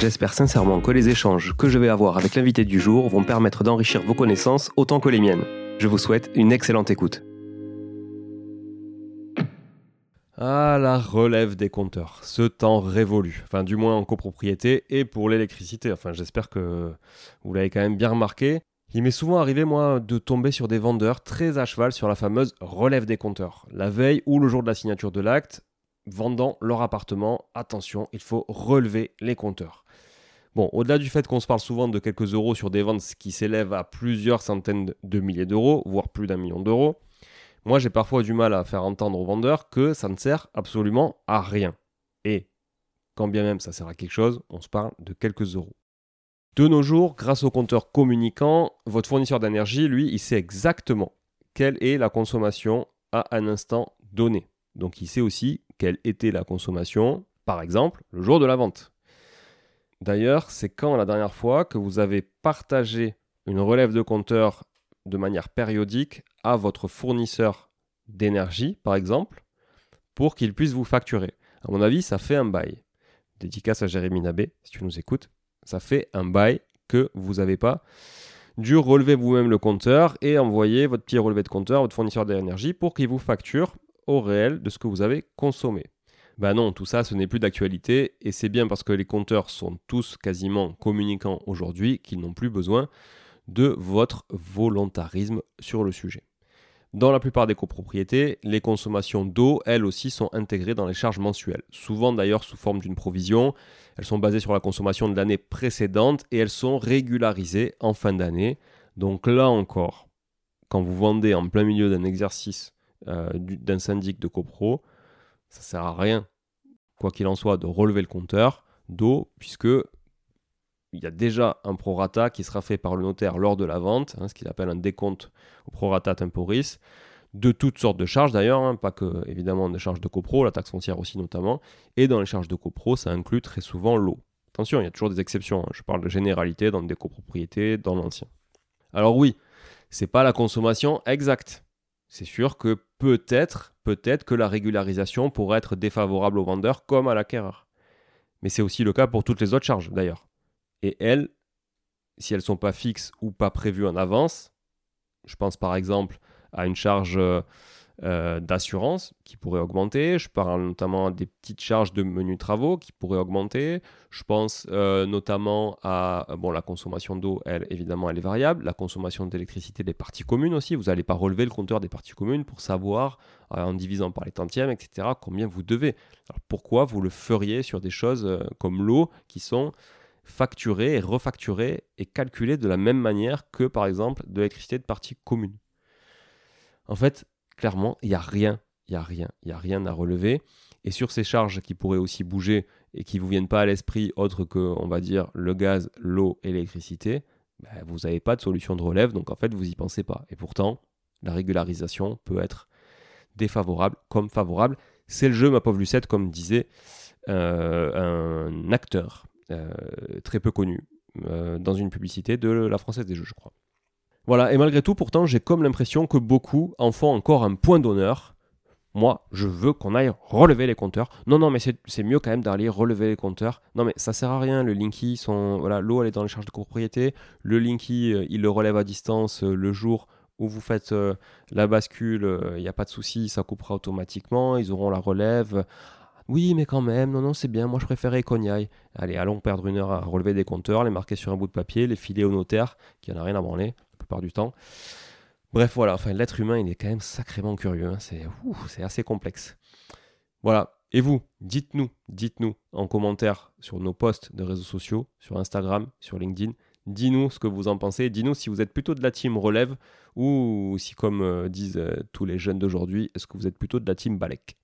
J'espère sincèrement que les échanges que je vais avoir avec l'invité du jour vont permettre d'enrichir vos connaissances autant que les miennes. Je vous souhaite une excellente écoute. Ah, la relève des compteurs, ce temps révolu, enfin du moins en copropriété et pour l'électricité. Enfin, j'espère que vous l'avez quand même bien remarqué. Il m'est souvent arrivé, moi, de tomber sur des vendeurs très à cheval sur la fameuse relève des compteurs. La veille ou le jour de la signature de l'acte, vendant leur appartement, attention, il faut relever les compteurs. Bon, au-delà du fait qu'on se parle souvent de quelques euros sur des ventes qui s'élèvent à plusieurs centaines de milliers d'euros, voire plus d'un million d'euros, moi j'ai parfois du mal à faire entendre aux vendeurs que ça ne sert absolument à rien. Et quand bien même ça sert à quelque chose, on se parle de quelques euros. De nos jours, grâce au compteur communicant, votre fournisseur d'énergie, lui, il sait exactement quelle est la consommation à un instant donné. Donc il sait aussi quelle était la consommation, par exemple, le jour de la vente. D'ailleurs, c'est quand la dernière fois que vous avez partagé une relève de compteur de manière périodique à votre fournisseur d'énergie, par exemple, pour qu'il puisse vous facturer. À mon avis, ça fait un bail. Dédicace à Jérémy Nabé, si tu nous écoutes. Ça fait un bail que vous n'avez pas dû relever vous-même le compteur et envoyer votre petit relevé de compteur à votre fournisseur d'énergie pour qu'il vous facture au réel de ce que vous avez consommé. Ben non, tout ça, ce n'est plus d'actualité, et c'est bien parce que les compteurs sont tous quasiment communicants aujourd'hui qu'ils n'ont plus besoin de votre volontarisme sur le sujet. Dans la plupart des copropriétés, les consommations d'eau, elles aussi, sont intégrées dans les charges mensuelles, souvent d'ailleurs sous forme d'une provision. Elles sont basées sur la consommation de l'année précédente et elles sont régularisées en fin d'année. Donc là encore, quand vous vendez en plein milieu d'un exercice euh, d'un syndic de copro, ça sert à rien, quoi qu'il en soit, de relever le compteur d'eau, puisque il y a déjà un prorata qui sera fait par le notaire lors de la vente, hein, ce qu'il appelle un décompte au prorata temporis, de toutes sortes de charges d'ailleurs, hein, pas que évidemment des charges de copro, la taxe foncière aussi notamment, et dans les charges de copro, ça inclut très souvent l'eau. Attention, il y a toujours des exceptions, hein. je parle de généralité dans des copropriétés, dans l'ancien. Alors oui, c'est pas la consommation exacte, c'est sûr que peut-être, peut-être que la régularisation pourrait être défavorable au vendeur comme à l'acquéreur. Mais c'est aussi le cas pour toutes les autres charges d'ailleurs. Et elles, si elles ne sont pas fixes ou pas prévues en avance, je pense par exemple à une charge euh, euh, d'assurance qui pourrait augmenter. Je parle notamment des petites charges de menus travaux qui pourraient augmenter. Je pense euh, notamment à bon, la consommation d'eau, elle, évidemment, elle est variable. La consommation d'électricité des parties communes aussi. Vous n'allez pas relever le compteur des parties communes pour savoir, euh, en divisant par les tantièmes, etc., combien vous devez. Alors pourquoi vous le feriez sur des choses comme l'eau qui sont facturées et refacturées et calculées de la même manière que, par exemple, de l'électricité de parties communes? En fait, clairement, il n'y a rien, il n'y a rien, il n'y a rien à relever. Et sur ces charges qui pourraient aussi bouger et qui ne vous viennent pas à l'esprit autre que, on va dire, le gaz, l'eau l'électricité, ben, vous n'avez pas de solution de relève, donc en fait, vous n'y pensez pas. Et pourtant, la régularisation peut être défavorable comme favorable. C'est le jeu, ma pauvre Lucette, comme disait euh, un acteur euh, très peu connu euh, dans une publicité de la Française des Jeux, je crois. Voilà, et malgré tout, pourtant, j'ai comme l'impression que beaucoup en font encore un point d'honneur. Moi, je veux qu'on aille relever les compteurs. Non, non, mais c'est mieux quand même d'aller relever les compteurs. Non, mais ça sert à rien. Le Linky, voilà, l'eau, elle est dans les charges de copropriété. Le Linky, euh, il le relève à distance euh, le jour où vous faites euh, la bascule. Il n'y a pas de souci, ça coupera automatiquement. Ils auront la relève. Oui, mais quand même, non, non, c'est bien. Moi, je préférais qu'on y aille. Allez, allons perdre une heure à relever des compteurs, les marquer sur un bout de papier, les filer au notaire, qui n'en a rien à branler du temps. Bref, voilà, enfin, l'être humain, il est quand même sacrément curieux. Hein. C'est, assez complexe. Voilà. Et vous, dites-nous, dites-nous en commentaire sur nos posts de réseaux sociaux, sur Instagram, sur LinkedIn. Dis-nous ce que vous en pensez. Dis-nous si vous êtes plutôt de la team relève ou si, comme euh, disent euh, tous les jeunes d'aujourd'hui, est-ce que vous êtes plutôt de la team Balek?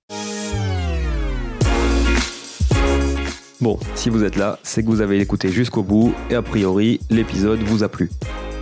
Bon, si vous êtes là, c'est que vous avez écouté jusqu'au bout et a priori, l'épisode vous a plu.